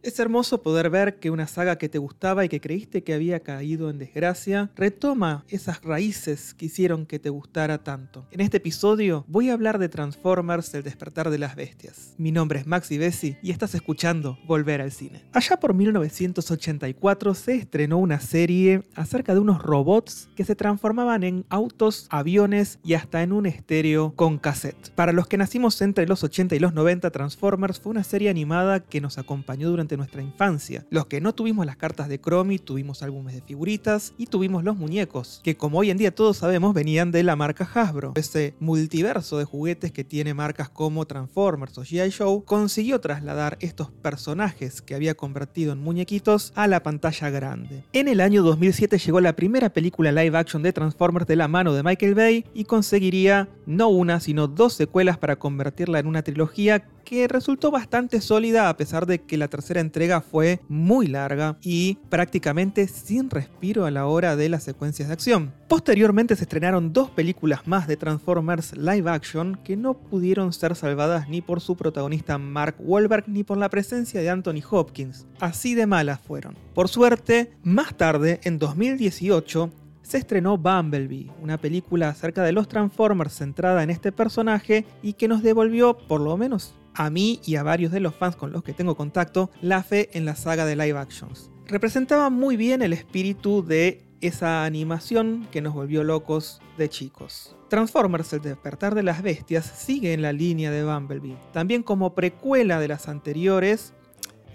Es hermoso poder ver que una saga que te gustaba y que creíste que había caído en desgracia retoma esas raíces que hicieron que te gustara tanto. En este episodio voy a hablar de Transformers El despertar de las bestias. Mi nombre es Maxi Bessi y estás escuchando Volver al cine. Allá por 1984 se estrenó una serie acerca de unos robots que se transformaban en autos, aviones y hasta en un estéreo con cassette. Para los que nacimos entre los 80 y los 90, Transformers fue una serie animada que nos acompañó durante nuestra infancia. Los que no tuvimos las cartas de Chromie, tuvimos álbumes de figuritas y tuvimos los muñecos, que como hoy en día todos sabemos venían de la marca Hasbro. Ese multiverso de juguetes que tiene marcas como Transformers o G.I. Joe consiguió trasladar estos personajes que había convertido en muñequitos a la pantalla grande. En el año 2007 llegó la primera película live action de Transformers de la mano de Michael Bay y conseguiría no una sino dos secuelas para convertirla en una trilogía que resultó bastante sólida a pesar de que la tercera entrega fue muy larga y prácticamente sin respiro a la hora de las secuencias de acción. Posteriormente se estrenaron dos películas más de Transformers live action que no pudieron ser salvadas ni por su protagonista Mark Wahlberg ni por la presencia de Anthony Hopkins. Así de malas fueron. Por suerte, más tarde, en 2018, se estrenó Bumblebee, una película acerca de los Transformers centrada en este personaje y que nos devolvió, por lo menos a mí y a varios de los fans con los que tengo contacto la fe en la saga de live actions. Representaba muy bien el espíritu de esa animación que nos volvió locos de chicos. Transformers El despertar de las bestias sigue en la línea de Bumblebee, también como precuela de las anteriores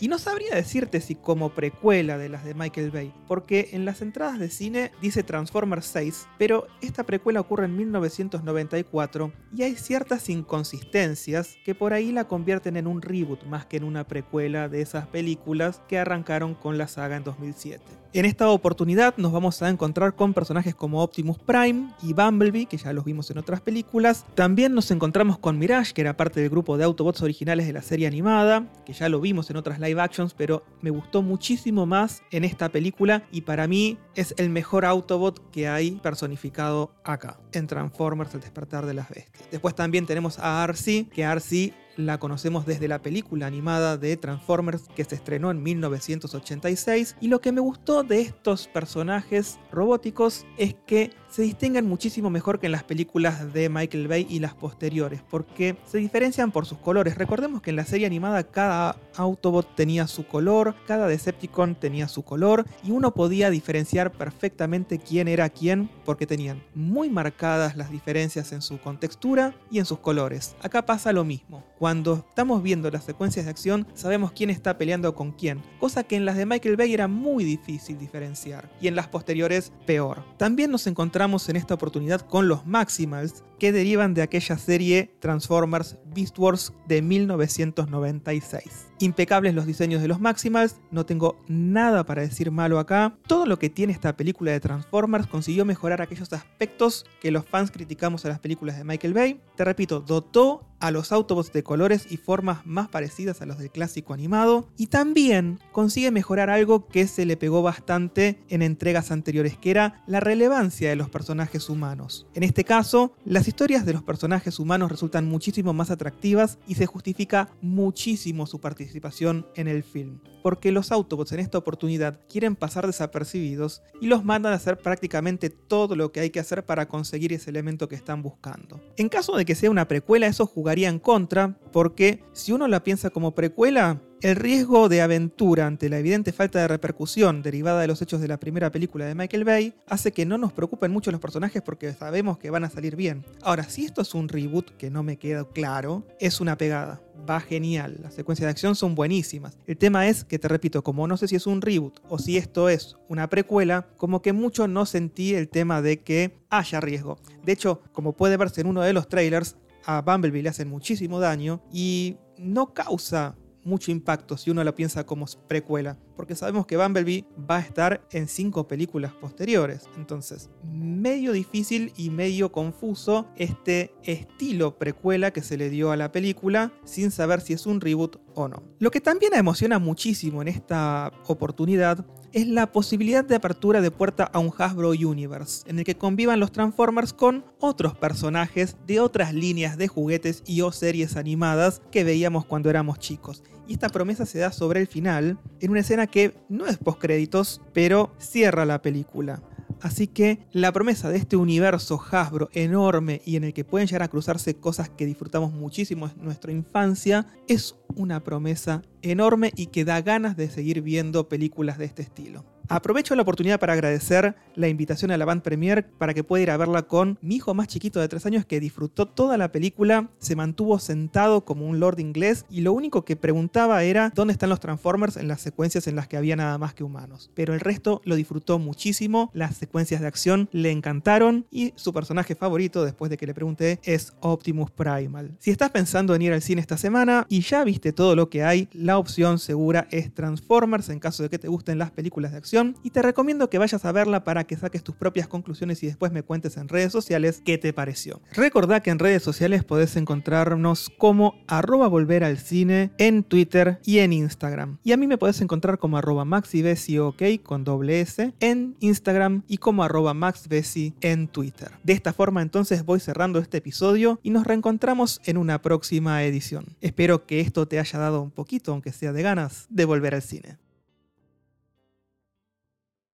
y no sabría decirte si como precuela de las de Michael Bay, porque en las entradas de cine dice Transformers 6, pero esta precuela ocurre en 1994 y hay ciertas inconsistencias que por ahí la convierten en un reboot más que en una precuela de esas películas que arrancaron con la saga en 2007. En esta oportunidad nos vamos a encontrar con personajes como Optimus Prime y Bumblebee, que ya los vimos en otras películas. También nos encontramos con Mirage, que era parte del grupo de Autobots originales de la serie animada, que ya lo vimos en otras live actions, pero me gustó muchísimo más en esta película y para mí es el mejor Autobot que hay personificado acá, en Transformers El despertar de las bestias. Después también tenemos a Arcee, que Arcee la conocemos desde la película animada de Transformers que se estrenó en 1986 y lo que me gustó de estos personajes robóticos es que se distinguen muchísimo mejor que en las películas de Michael Bay y las posteriores, porque se diferencian por sus colores. Recordemos que en la serie animada cada Autobot tenía su color, cada Decepticon tenía su color, y uno podía diferenciar perfectamente quién era quién, porque tenían muy marcadas las diferencias en su contextura y en sus colores. Acá pasa lo mismo. Cuando estamos viendo las secuencias de acción, sabemos quién está peleando con quién, cosa que en las de Michael Bay era muy difícil diferenciar, y en las posteriores peor. También nos encontramos en esta oportunidad con los Maximals, que derivan de aquella serie Transformers Beast Wars de 1996. Impecables los diseños de los Maximals, no tengo nada para decir malo acá. Todo lo que tiene esta película de Transformers consiguió mejorar aquellos aspectos que los fans criticamos a las películas de Michael Bay. Te repito, dotó a los Autobots de colores y formas más parecidas a los del clásico animado y también consigue mejorar algo que se le pegó bastante en entregas anteriores, que era la relevancia de los personajes humanos. En este caso, las historias de los personajes humanos resultan muchísimo más atractivas y se justifica muchísimo su participación en el film, porque los Autobots en esta oportunidad quieren pasar desapercibidos y los mandan a hacer prácticamente todo lo que hay que hacer para conseguir ese elemento que están buscando. En caso de que sea una precuela, eso jugaría en contra, porque si uno la piensa como precuela, el riesgo de aventura ante la evidente falta de repercusión derivada de los hechos de la primera película de Michael Bay hace que no nos preocupen mucho los personajes porque sabemos que van a salir bien. Ahora, si esto es un reboot, que no me queda claro, es una pegada. Va genial, las secuencias de acción son buenísimas. El tema es que, te repito, como no sé si es un reboot o si esto es una precuela, como que mucho no sentí el tema de que haya riesgo. De hecho, como puede verse en uno de los trailers, a Bumblebee le hacen muchísimo daño y no causa mucho impacto si uno lo piensa como precuela, porque sabemos que Bumblebee va a estar en cinco películas posteriores. Entonces, medio difícil y medio confuso este estilo precuela que se le dio a la película sin saber si es un reboot o no. Lo que también emociona muchísimo en esta oportunidad es la posibilidad de apertura de puerta a un Hasbro Universe, en el que convivan los Transformers con otros personajes de otras líneas de juguetes y o series animadas que veíamos cuando éramos chicos. Y esta promesa se da sobre el final, en una escena que no es postcréditos, pero cierra la película. Así que la promesa de este universo Hasbro enorme y en el que pueden llegar a cruzarse cosas que disfrutamos muchísimo en nuestra infancia es una promesa enorme y que da ganas de seguir viendo películas de este estilo. Aprovecho la oportunidad para agradecer la invitación a la Band Premiere para que pueda ir a verla con mi hijo más chiquito de 3 años que disfrutó toda la película, se mantuvo sentado como un lord inglés y lo único que preguntaba era dónde están los Transformers en las secuencias en las que había nada más que humanos. Pero el resto lo disfrutó muchísimo, las secuencias de acción le encantaron y su personaje favorito, después de que le pregunté, es Optimus Primal. Si estás pensando en ir al cine esta semana y ya viste todo lo que hay, la opción segura es Transformers en caso de que te gusten las películas de acción y te recomiendo que vayas a verla para que saques tus propias conclusiones y después me cuentes en redes sociales qué te pareció. Recordá que en redes sociales podés encontrarnos como arroba volver al cine en Twitter y en Instagram. Y a mí me podés encontrar como arroba maxibesi.ok con doble S en Instagram y como arroba maxbesi en Twitter. De esta forma entonces voy cerrando este episodio y nos reencontramos en una próxima edición. Espero que esto te haya dado un poquito, aunque sea de ganas, de volver al cine.